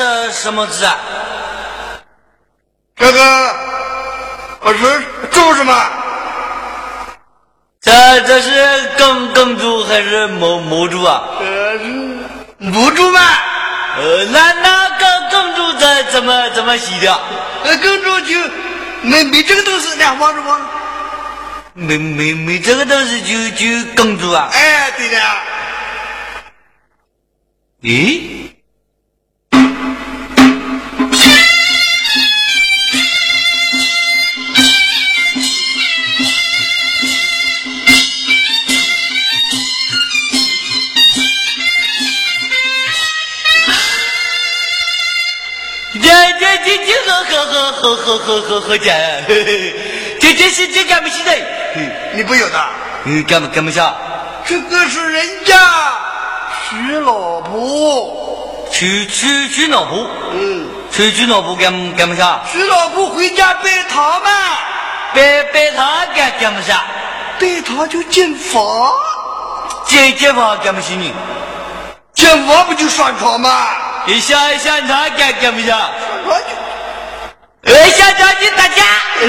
是什什么字啊？这个我是猪什么？这这是耕耕猪还是母母猪啊？呃是母猪嘛？呃，那那耕耕猪怎怎么怎么洗的？呃，耕猪就没没这个东西，两望着望。没没没这个东西就就耕猪啊？哎，对的。咦？呵呵呵呵呵呵呵讲，这这是这干不起的，你不有的，嗯，干不干不下？这个是人家娶老婆，娶娶娶老婆，嗯，娶娶老婆干干不下？娶老婆回家拜堂嘛，拜拜堂干干不下？拜堂就进房，进进房干不起你？进房不就上床嘛？你想想他干干不下？上床就呃，校长你大家，呃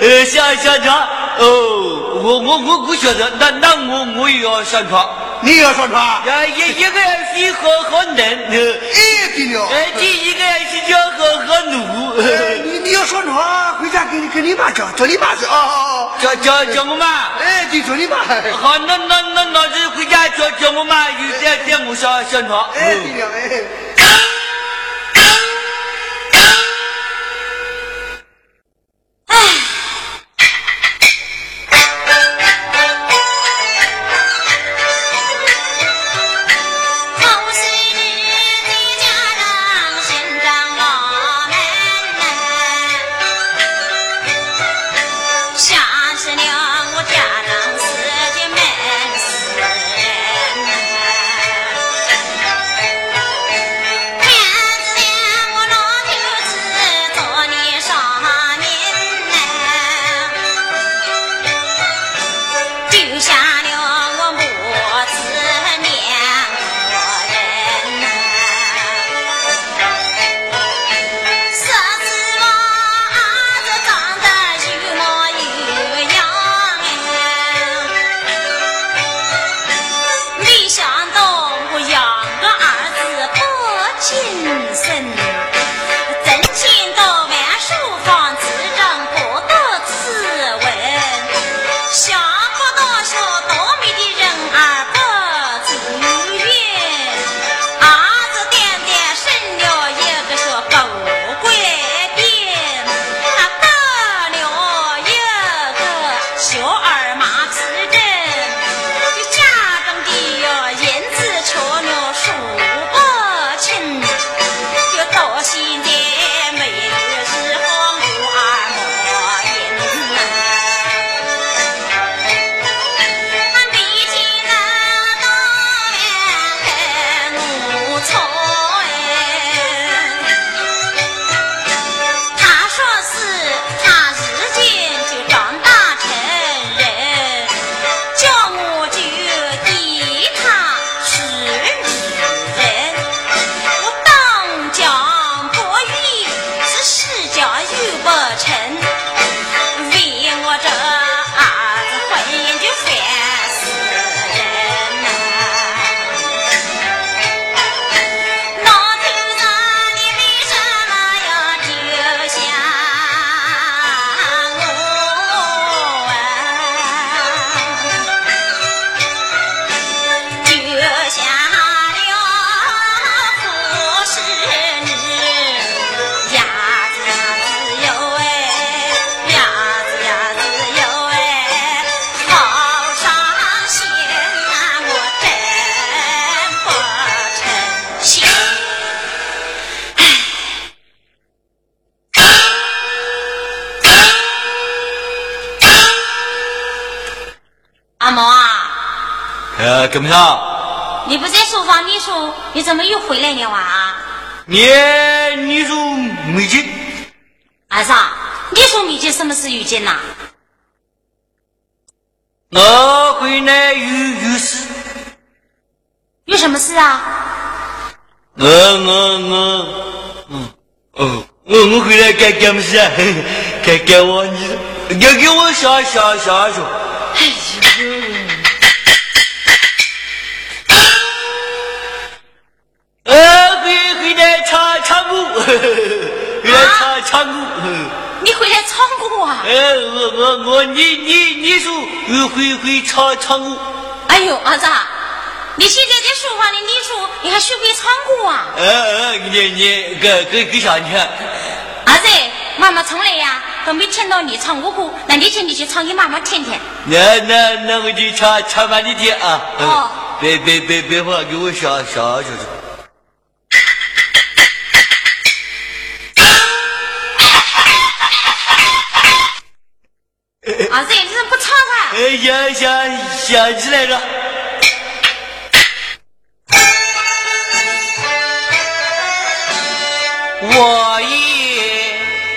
呃，想想着，哦，我我我我晓得，那那我我也要上床，你也要上床？要一一个人洗好好冷，呃，哎，对了，呃，第一个人洗脚好好努，哎你你要上床，回家跟跟你妈讲，叫你妈去啊啊啊！叫叫 叫我妈。哎，对，叫你妈。好，那那那那就回家叫叫我妈有点点我上上床。哎，对了，哎。你说没见什么事遇见呐？我回来有有事。有什么事啊？我我我，嗯哦，我我回来干干么事啊？干干我你，给给我想想想想。哎呦，我，回回来唱唱歌，回来唱唱歌。你会来唱歌啊？哎，我我我，你你你说我会会唱唱歌？哎呦，儿子，你现在在书房里念书，你还学会唱歌啊？呃呃，你你给给给啥呢？儿子，妈妈从来呀都没听到你唱过歌，那你今天去唱给妈妈听听。那那那我就唱唱慢点听啊！哦别别别别话，给我想想想想。儿子，你怎么不唱啊？哎，想想想起来了。我也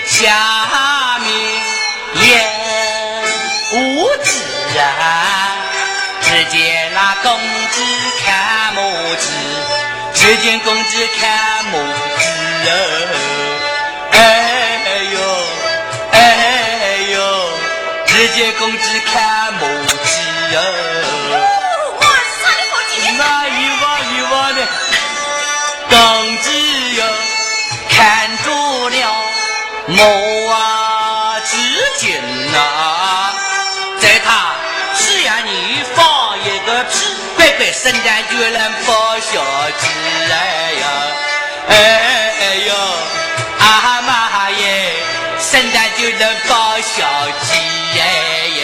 下面也无知啊，只见那公子看母子，只见公子看母子哦，只见公鸡看母子哦。哇，唱的好听。那一望一望的，公鸡哟，看住了母啊之间呐，在他只要你放一个屁，乖乖圣诞就能包小鸡哎呀，哎呦，阿妈耶，圣诞就能包小鸡耶耶。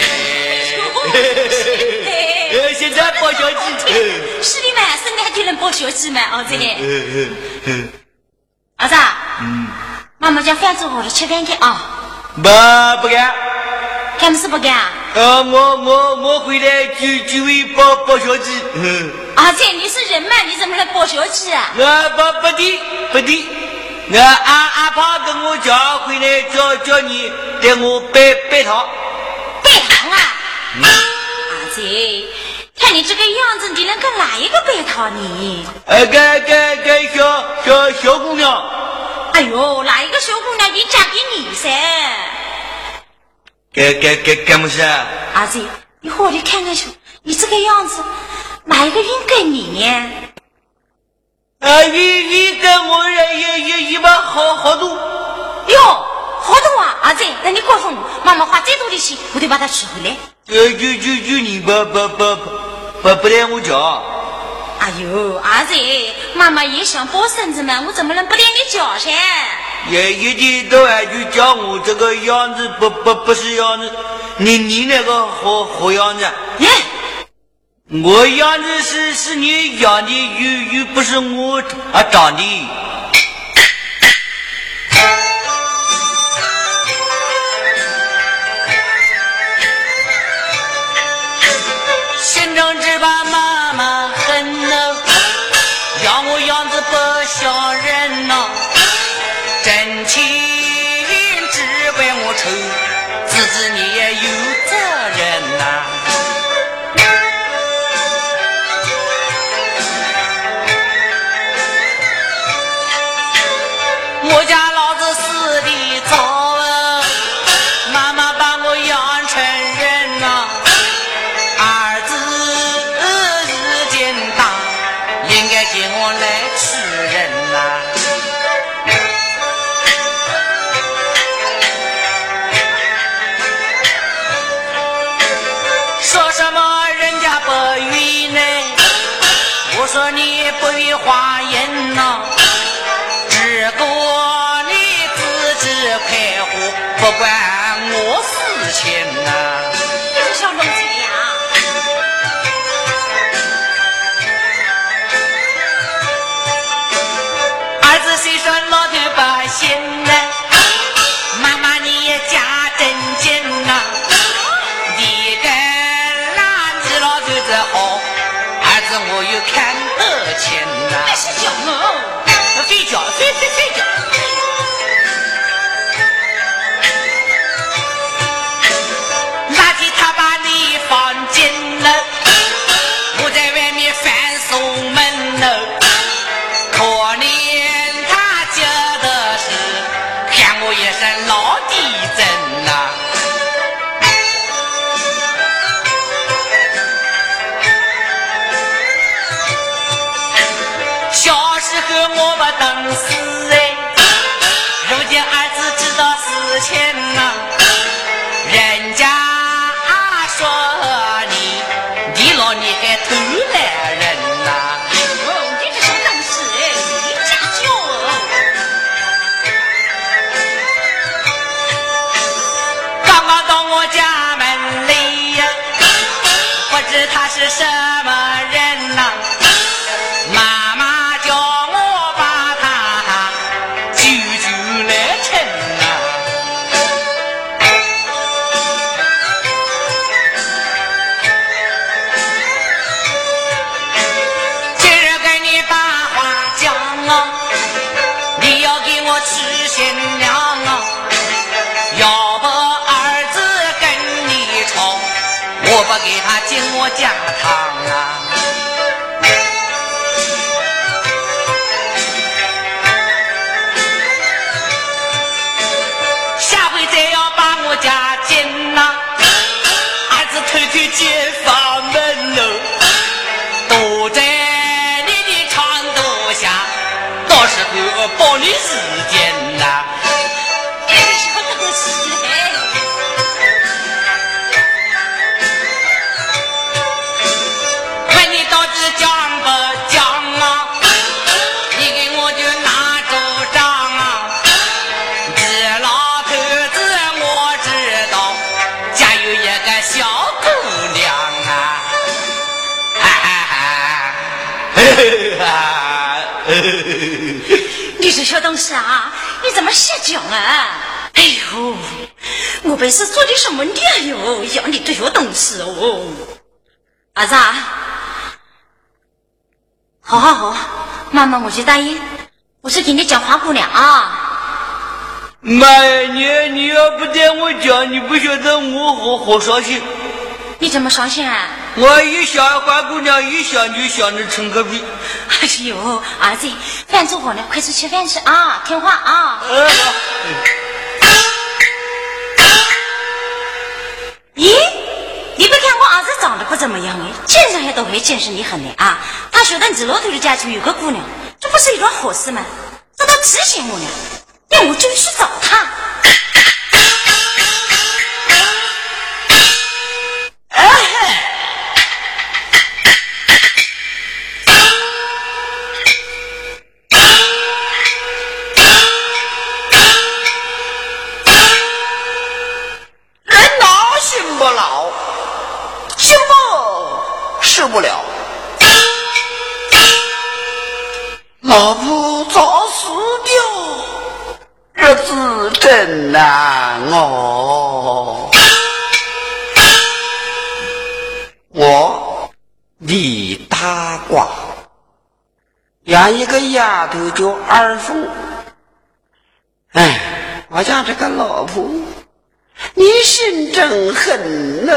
呃，现在包小鸡。是的嘛，圣诞就能包小鸡嘛，儿子。儿子，嗯，妈妈将饭做好了，吃饭去啊。不不干。干么事不干啊？呃，我我我回来就就会包包小鸡。嗯，儿子，你是人嘛，你怎么能包小鸡啊？我不不的不的。我阿阿爸跟我讲回来叫叫你带我拜拜堂。拜堂啊？阿姐，看你这个样子，你能跟哪一个拜堂呢？呃，该该该小小小姑娘，哎呦，哪一个小姑娘你嫁给你噻？该该该干么事啊？儿子，你好好看看去，你这个样子，哪一个应该你呢？啊，你你跟我好好多。哟，好多啊！儿子，那你告诉我，妈妈花再多的钱，我得把它娶回来。呃，就就就你不不不不不不带我讲。哎呦，儿子，妈妈也想抱孙子嘛，我怎么能不带你讲噻？也一天到晚就讲我这个样子不不不是样子，你你那个好好样子，耶，我样子是是你养的，又又不是我啊长的。小人呐。真情花啊？哎呦，我本是做的什么孽哟，养你这些东西哦！儿子啊，好好好，妈妈我去答应，我是给你讲花姑娘啊。妈呀，你你要不带我讲，你不晓得我好好伤心。你怎么伤心啊？我一想花姑娘，一想就想着陈个屁。哎呦，儿子，饭做好了，快去吃饭去啊！听话啊！呃，咦，你别看我儿子长得不怎么样哎，见上也都会见识你很的啊！他晓得你老头的家中有个姑娘，这不是一桩好事吗？这他提醒我呢，那我就去找他。人老心不老，心不死不了。老婆早死掉，日子真难哦。我李大瓜养一个丫头叫二凤，哎，我家这个老婆。你心真狠呢、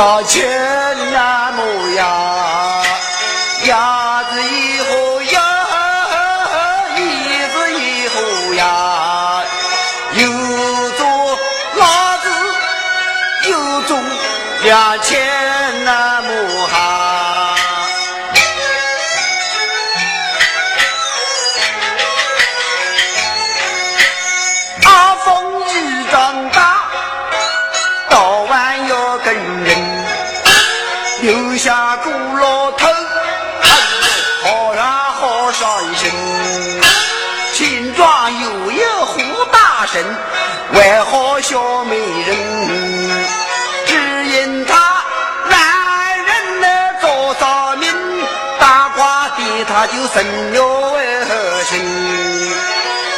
了钱下个老头，好人好伤心。秦庄有一胡大神，外号小美人，只因他男人的早早命，大瓜的他就生了恶心。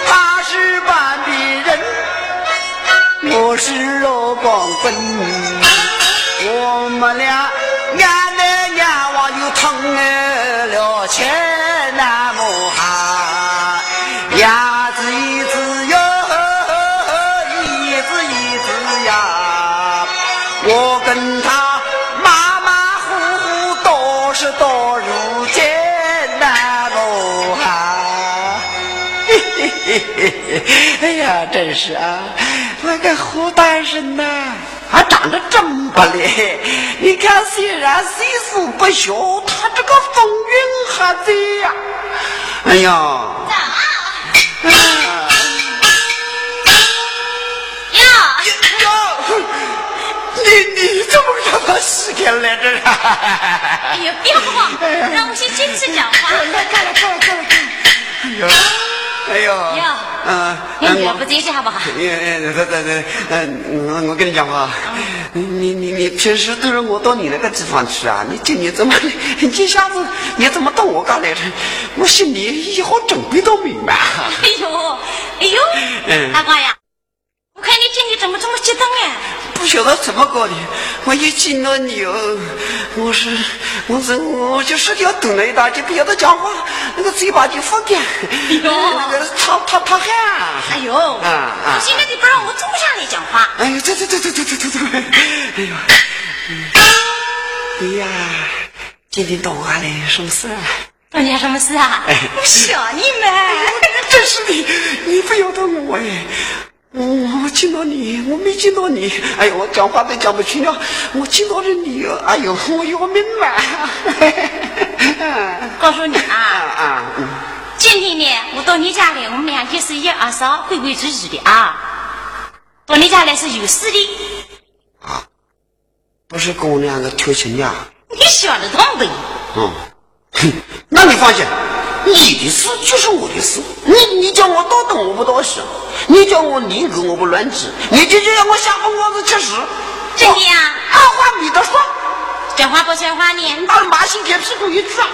他是半壁人，我是老光棍，我们俩 哎呀，真是啊，那个胡大人呐，还长得真不赖。你看，虽然岁数不小，他这个风韵还在呀。哎呀，走？啊呀，呀，你你怎么让他死开来着？哎呀，别慌，让我先坚持讲呀嗯，你嗯女不解释好不好？对对对，嗯，我我跟你讲话，你你你你平时都是我到你那个地方去啊，你今天怎么一下子你怎么到我家来了？我心里一好准备都明白。哎呦，哎呦，嗯大瓜呀，我看你今天怎么这么激动哎？不晓得怎么搞的，我一见到你哦，我是我是我就是要等了一大截，不晓得讲话，那个嘴巴就发干，那个他他他汗。哎呦，啊啊现在你不让我坐下来讲话，哎呦，对对对对对对对对，哎呦，嗯哎呀，今天到我家来什么事啊？东家什么事啊？哎我想你们。真是的，你不要得我哎。我我见到你，我没见到你，哎呦，我讲话都讲不清了。我见到了你，哎呦，我要命了。告诉你啊 啊，啊，嗯今天呢，我到你家来，我们俩就是一二三，规规矩矩的啊。到你家来是有事的，啊不是跟我两个调情的？你想得通呗？嗯，哼，那你放心，你的事就是我的事。你你叫我多动我不多想，你叫我宁可我不乱指，你就就让我下疯光子吃屎。真的呀二话没得说，讲话不算话呢，把马心铁屁股一撞，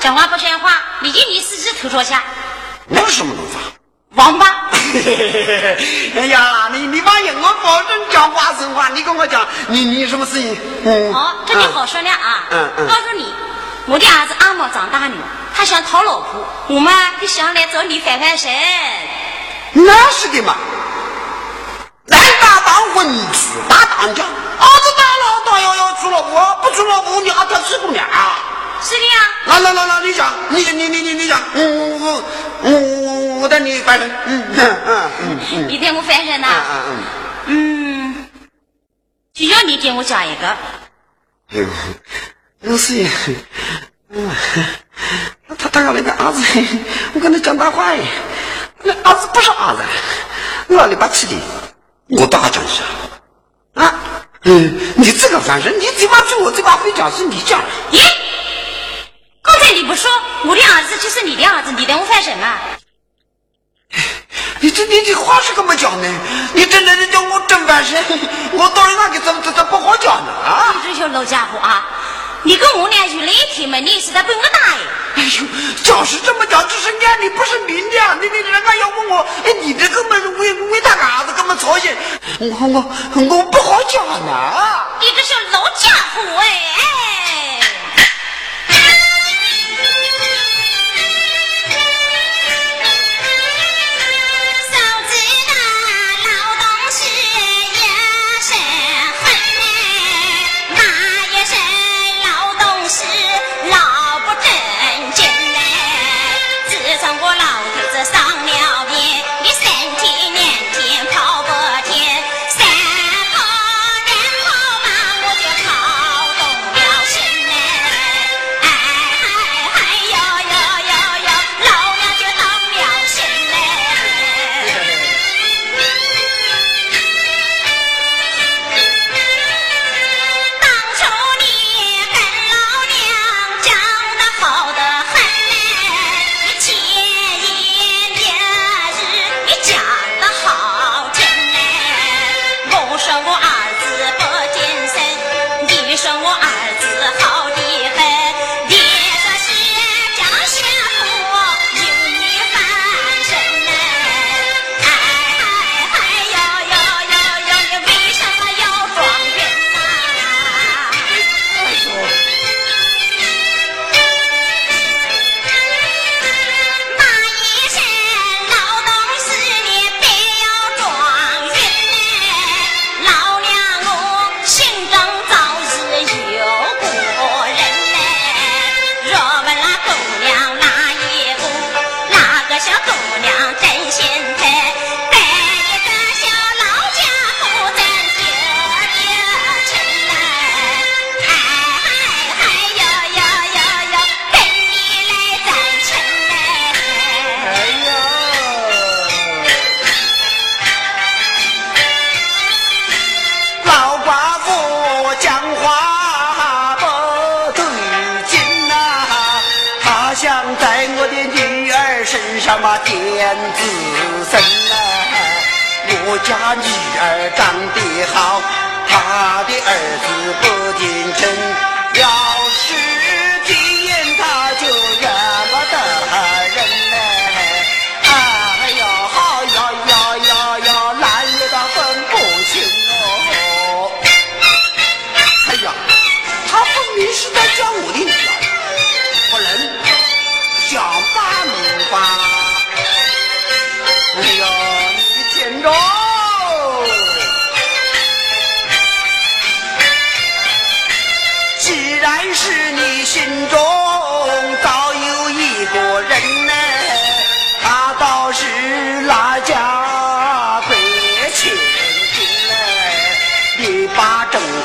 讲话不算话，你就你自己头朝下，那是什么弄法？王八。哎呀，你你放心，我保证讲话算话。你跟我讲，你你什么事情？嗯，哦，这就好说了啊。嗯嗯告诉你，我的儿子阿毛长大了，他想讨老婆，我嘛就想来找你翻翻身。那是的嘛。男大当婚，女大当嫁。儿子大了，当然要娶老婆，不娶老婆你还挑屁股呢啊！是的呀，来来来来，你讲，你你你你你讲，嗯我我我我带你翻身，嗯嗯嗯嗯嗯你带我翻身呐、嗯嗯嗯，就要你给我讲一个。哎呦，那个事情，嗯，他他家那个儿子，我跟他讲大话哎，那儿子不是儿子，老里八气的，我倒还真是啊，嗯，你这个反正你嘴巴嘴我嘴巴会讲是你讲的，咦，刚才你不说我的儿子就是你的儿子，你带我翻身吗？你这你这话是怎么讲呢？你真的是叫我真翻身，我到底那个怎么怎么不好讲呢啊？你这小老家伙啊，你跟我俩有了一天嘛，你是在比我大哎。哎呦，讲是这么讲，这是念的不是明的啊！你你人家要问我，哎，你这根本是为为他干啥子？根本操心，我我我不好讲呢。你这是老家伙哎！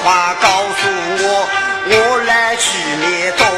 话告诉我，我来去灭刀。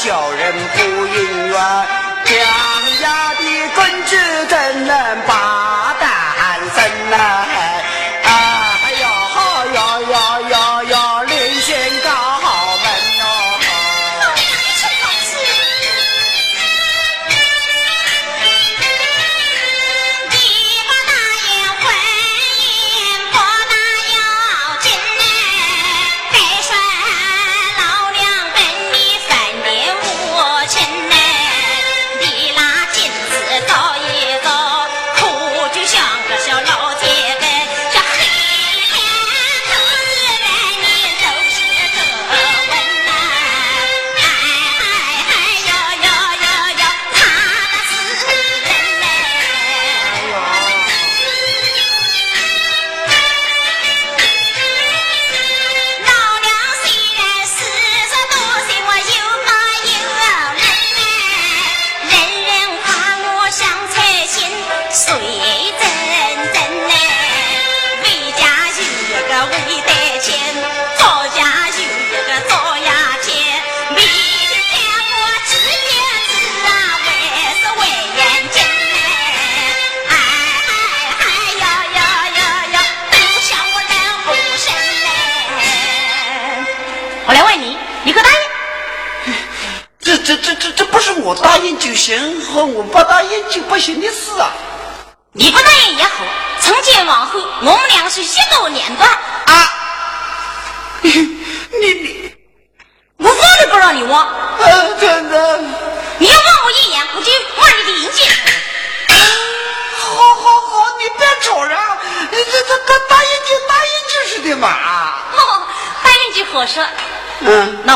小人不应怨，强压的根子怎能拔？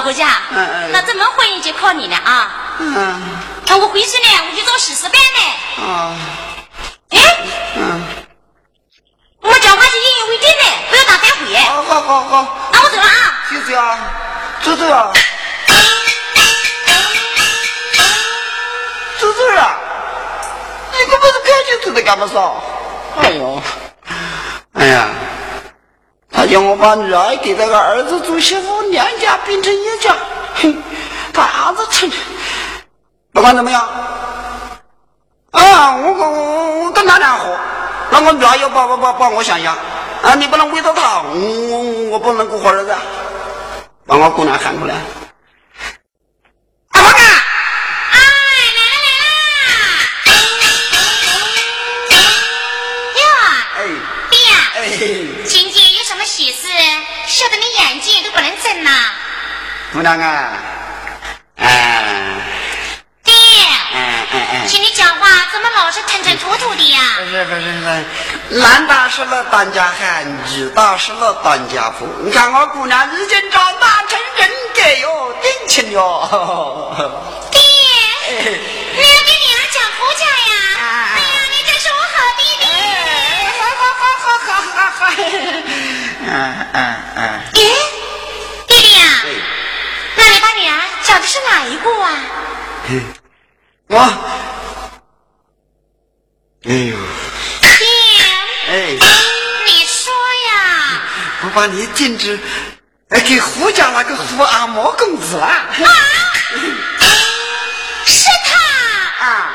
老家，嗯嗯，那这门婚姻就靠你了啊。嗯。那我回去呢，我去找喜事办呢。哦。哎。嗯。我讲话是引以为定的，不要打反悔。好好好好。那我走了啊。就这样，走走啊。走走啊。你可不是感情走的干嘛上？哎呦，哎呀。他叫我把女儿给这个儿子做媳妇，两家变成一家。哼，他儿子去不管怎么样，啊，我我我我跟他俩好，那我女儿要帮帮帮帮我想想啊，你不能为着他，我我我不能过好日子。把我姑娘喊出来。啊！姑娘啊，哎，爹，哎哎哎，听你讲话怎么老是吞吞吐吐的呀？不是不是不是，男大是了当家汉，女大是了当家婆。你看我姑娘已经长大成人格哟，定亲哟。爹，你要给女儿讲胡家呀？哎呀，你真是我好弟弟。好好好好好好！嗯嗯嗯。咦，弟弟呀，那你把娘讲的是哪一部啊？我，哎呦，爹，哎，你说呀？我把你禁止，哎，给胡家那个胡阿毛公子了。啊，是他，啊，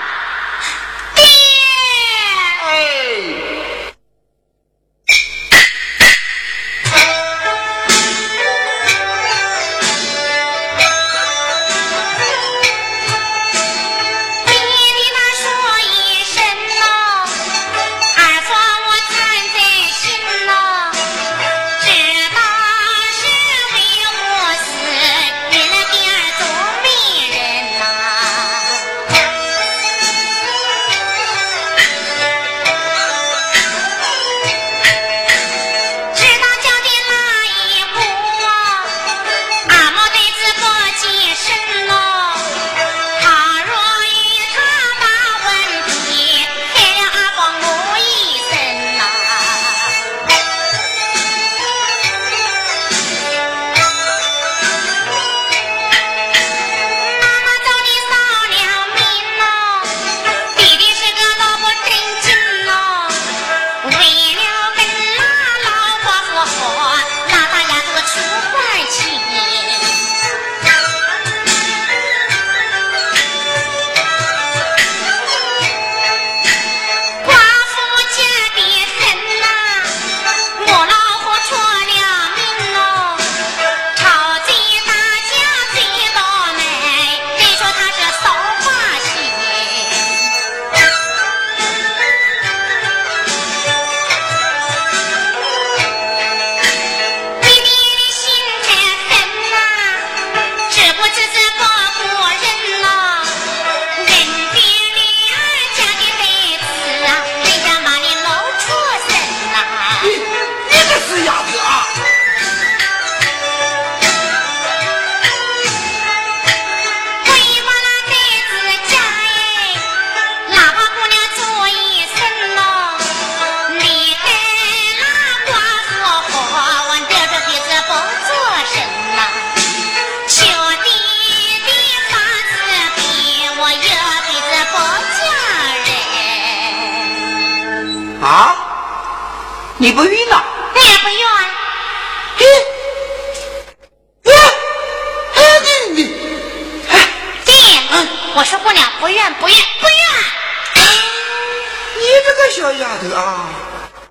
啊，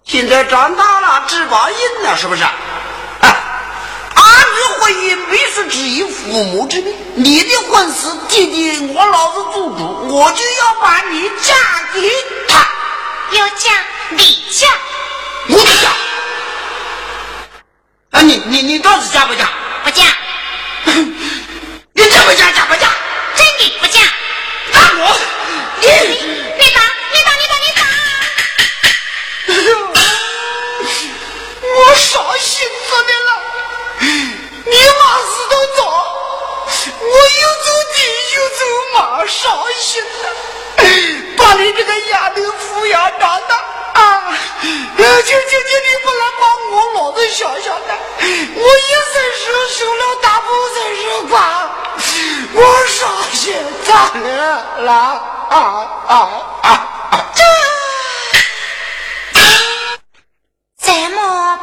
现在长大了，知报应了，是不是？啊，儿女婚姻媒妁之言，父母之命。你的婚事，弟弟我老子做主，我就要把你嫁给他，要嫁你嫁，我不嫁。啊，你你你到底嫁不嫁？不嫁，你嫁不嫁？嫁不嫁？真的不嫁。那我，你。伤心死你了！你妈死得早，我又走地又走马，伤心了。把你这个丫头抚养长大啊！求求求你不能把我老子想想的，我一生是受了大不才是瓜，我伤心惨了啊啊啊啊！怎么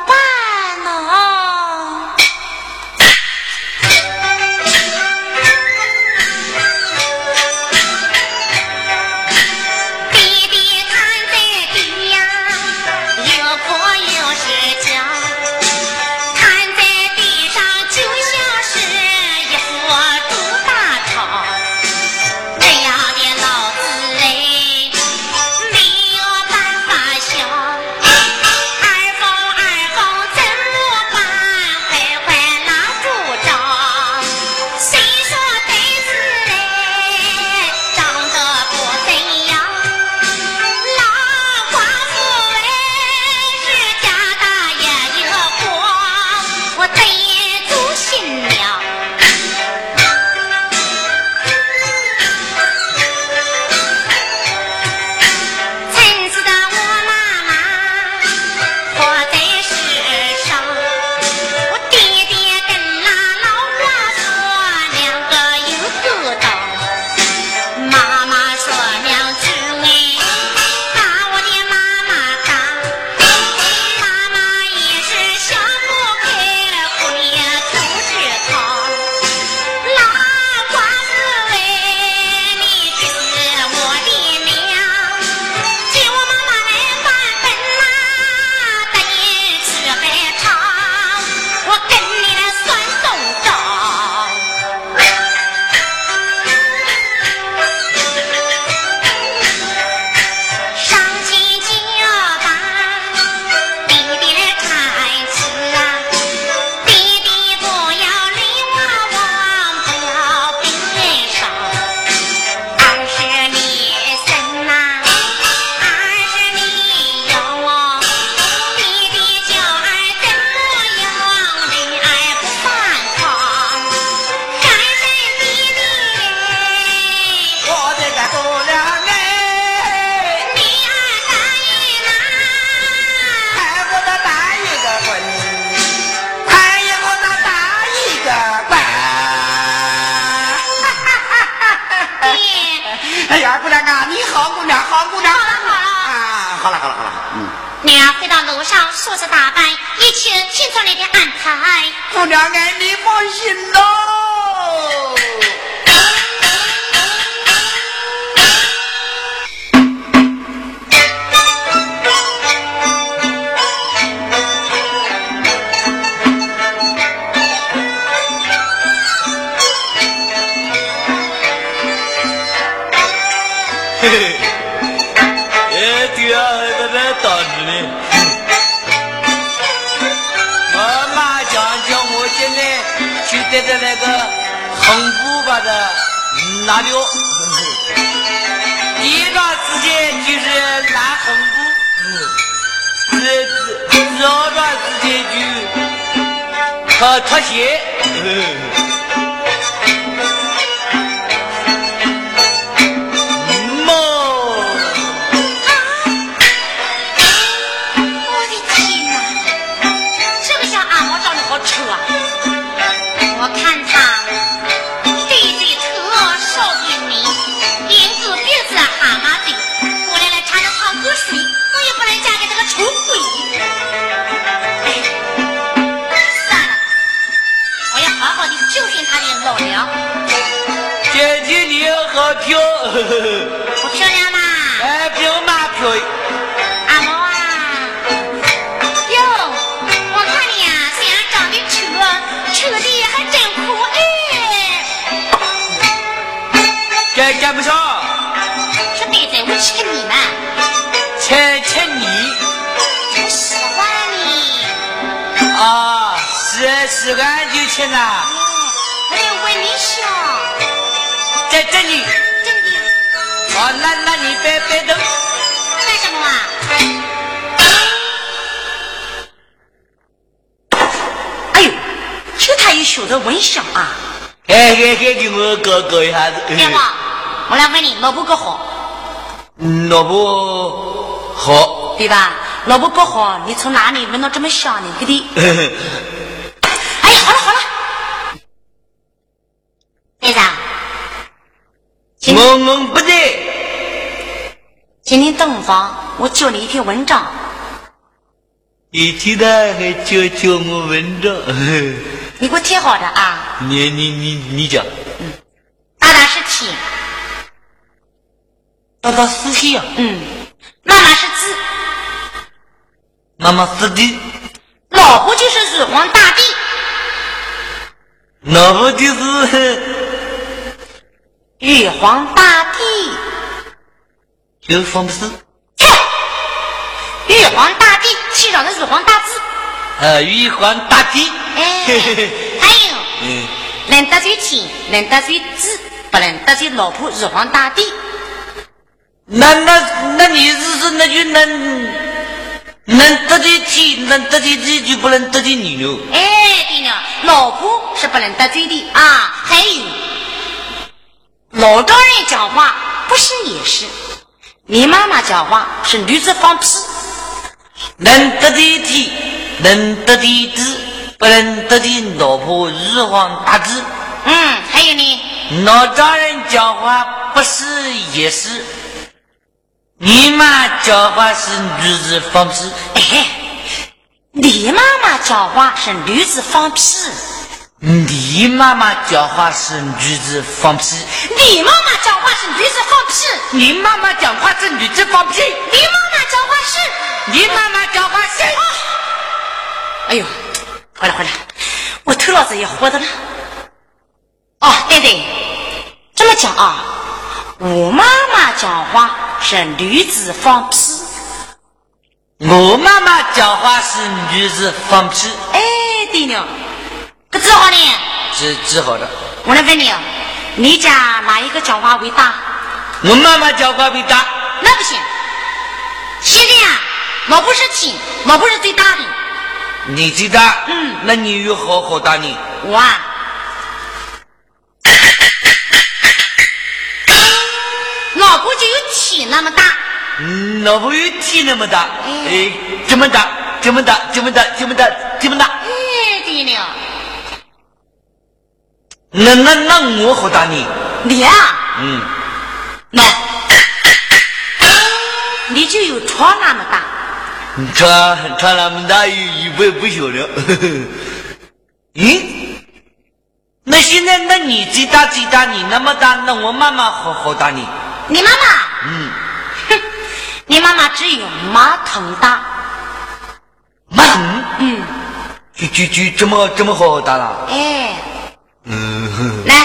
去带着那个横幅把它拿掉，一段时间就是拿横幅，这这第二段时间就和脱鞋。好漂，不漂亮吗，哎，比我妈漂。阿毛啊！哟，我看你呀、虽然长得丑，丑的还真可爱。干干不上，是对在我亲你们，亲亲你我喜欢你。啊，是喜欢就亲呐，我得问你笑，在这里真的啊，那那你别别动，干什么啊？哎呦，就他也晓得闻香啊！哎哎哎，给我搞搞一下子。大王，我来问你，老婆可好？嗯老婆好，对吧？老婆不好，你从哪里闻到这么香呢？对不 对？哎呀，好了好了，先生，请我我不在，今天洞房，我教你一篇文章。一天到晚还教教我文章。你给我听好的啊！你你你你讲，大大是天，到到思想，嗯，妈妈是子，妈妈是地，老婆就是玉皇大帝。老婆就是玉皇大帝，有方式，玉皇大帝气上的玉皇大帝。呃，玉皇大帝。哎，还有，嗯，能得罪天，能得罪子，不能得罪老婆玉皇大帝。那那那你意思是说那就能能得罪天，能得罪地，就不能得罪你了？哎，对了，老婆是不能得罪的啊。还有，老丈人讲话不是也是，你妈妈讲话是驴子放屁。能得的天，能得的地，不能得的老婆玉皇大帝。嗯，还有呢，老丈人讲话不是也是，你妈讲话是驴子放屁。哎，你妈妈讲话是驴子放屁，你妈妈讲话是女子放屁，你妈妈讲话是女子放屁，你妈妈讲话是女子放屁，你妈妈讲话是。你妈妈讲话是。哎呦，回来回来，我头脑子也活的了。哦，对对，这么讲啊，我妈妈讲话是女子放屁，我妈妈讲话是女子放屁，哎，对了，可治好呢？治治好的。我来问你啊，你家哪一个讲话为大？我妈妈讲话为大，那不行，现在呀，老婆是亲，老婆是最大的。你最大，嗯，那你有好好大呢？我啊，老婆就有天那么大。嗯，老婆有天那么大，嗯哎，这么大，这么大，这么大，这么大，这么大。哎，对了，那那那我好打你？你啊，嗯，那，你就有床那么大。床床那么大，也不不小了。嗯，那现在那你最大最大，你那么大，那我妈妈好好大你？你妈妈？嗯，哼，你妈妈只有马桶大。马桶？嗯，就就就这么这么好好大了？哎，嗯，来，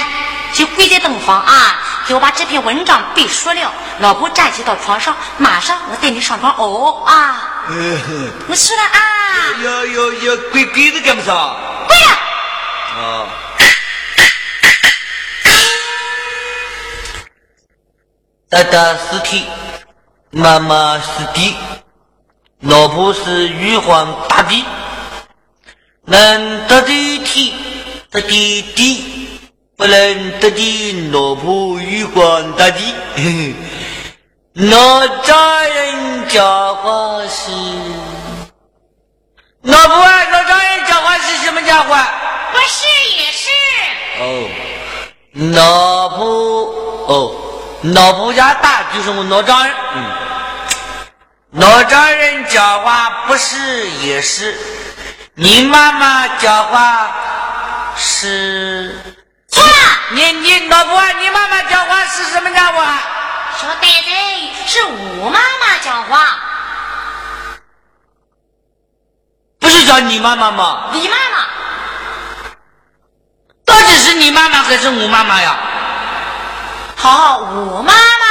就跪在洞房啊，给我把这篇文章背熟了。老婆站起到床上，马上我带你上床哦啊！嗯，我去了啊，要要要跪跪着干不上？跪了。啊。大大是天，妈妈是地，老婆是玉皇大帝，能得的天，得的地，不能得的老婆玉皇大帝。哪吒人讲话是？老婆啊，哪吒人讲话是什么家伙？不是也是。哦，老婆哦，老婆家大就是我老丈人。嗯，老丈人讲话不是也是，你妈妈讲话是。你你老婆，你妈妈讲话是什么家伙？说对对，是我妈妈讲话，不是叫你妈妈吗？你妈妈。到底是你妈妈还是我妈妈呀？好，我妈妈。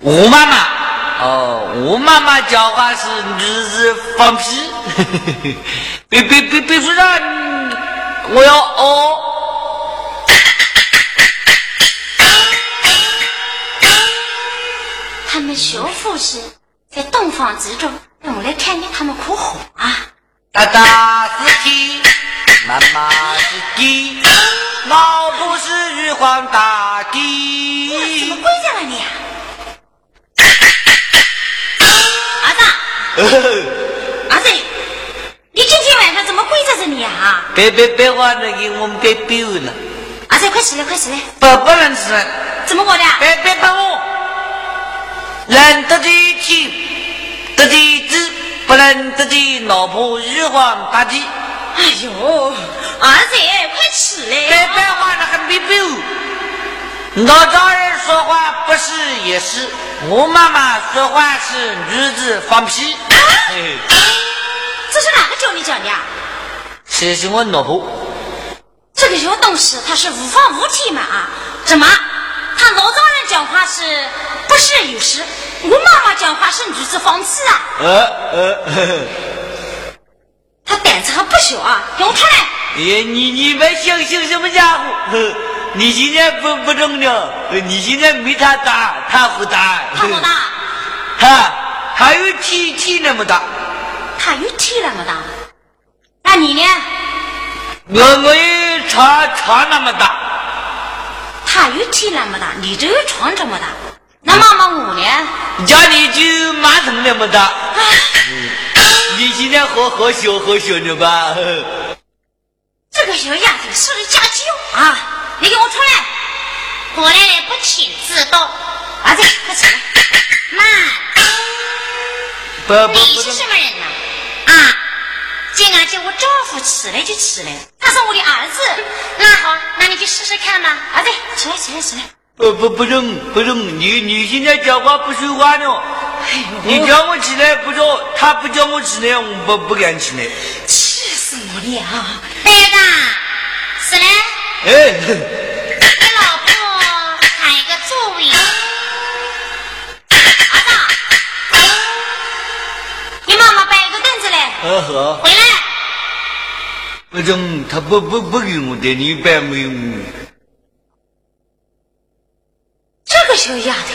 我妈妈哦，我妈妈讲话是日日放屁，别别别别说让我要哦。他们学富士在洞房之中，让我来看看他们可好啊！大大是天，妈妈是地，老婆是玉皇大帝怎么。跪下了你啊？儿子，这里啊？别别别话那个，我们别丢了，儿子，快起来，快起来！不不能吃，怎么我的？别别碰我。能得的天，得的子，不能得的老婆玉皇大帝。哎呦，儿子，快起别来！别话那很别丢。老丈人说话不是也是，我妈妈说话是女子放屁。嘿这是哪个教你讲的啊？这是我老婆。这个小东西他是无法无天嘛啊？怎么？他老丈人讲话是不是有时？我妈妈讲话是女子放屁啊？呃呃，呵呵他胆子还不小啊！给我出来！哎，你你们相信什么家伙？你现在不不重要，你现在没他大，他不大。他多大？他还有体体那么大。他有天那么大。那你呢？我我有床床那么大。他有天那么大，你只有床这么大。那妈妈我呢？家里就马桶那么大。你今天好好小好小的吧？这个小丫头是个家教啊！你给我出来！我奶奶不请自动。儿子，快起来！妈，不不不你是什么人呢？啊，竟然叫我丈夫起来就起来。他是我的儿子。那好，那你去试试看吧。儿子，起来，起来，起来！不不不中不中，你你现在讲话不说话呢。你叫我起来不中，他不叫我起来，我不不敢起来。气死我了啊！呆子，起来，哎，给老婆喊一个座位。儿子，你妈妈摆一个凳子来，呵呵，回来，不中，他不不不给我的，你别没有。这个小丫头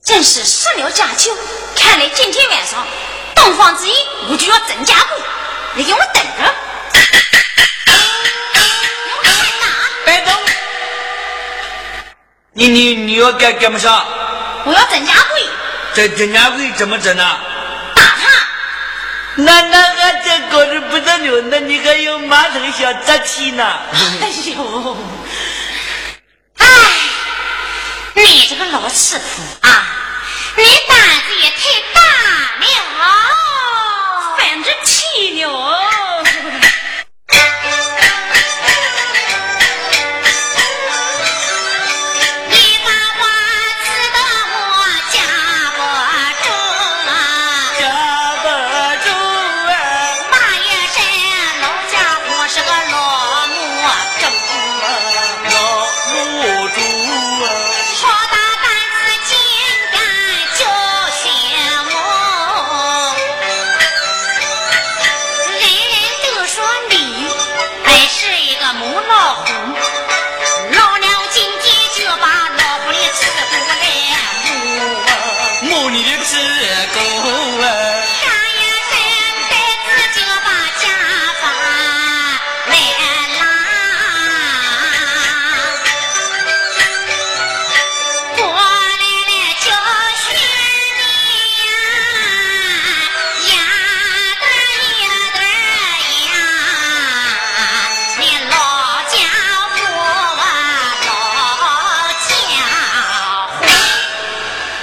真是失了家教。看来今天晚上东方之夜我就要整家规，你给我等着！你你你要干干么啥？我要整家规，这整家会怎么整啊？那那俺这搞得不得了，那你还有马桶小扎气呢？哎呦，哎，你这个老师傅啊，你胆子也太大了，反正气了。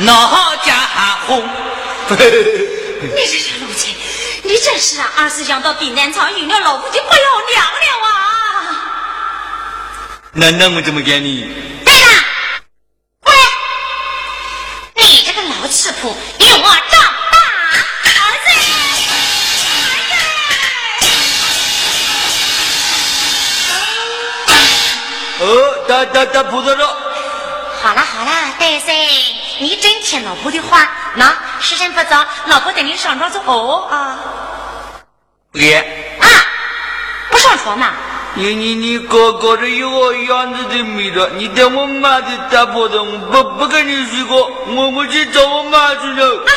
闹家红，你这小奴才，你真是啊！儿子养到避难场，有了老婆就不要娘了啊！那那我怎么给你？对了，过来，你这个老吃谱，给我长大，儿。哦，打打打葡萄了。好了好了，戴森，你真听老婆的话。那时辰不早，老婆等你上床就哦啊。不给。啊，不上床嘛？你你你搞搞得有我样子的没了。你等我妈的大婆子，我不不跟你睡过，我我去找我妈去了。啊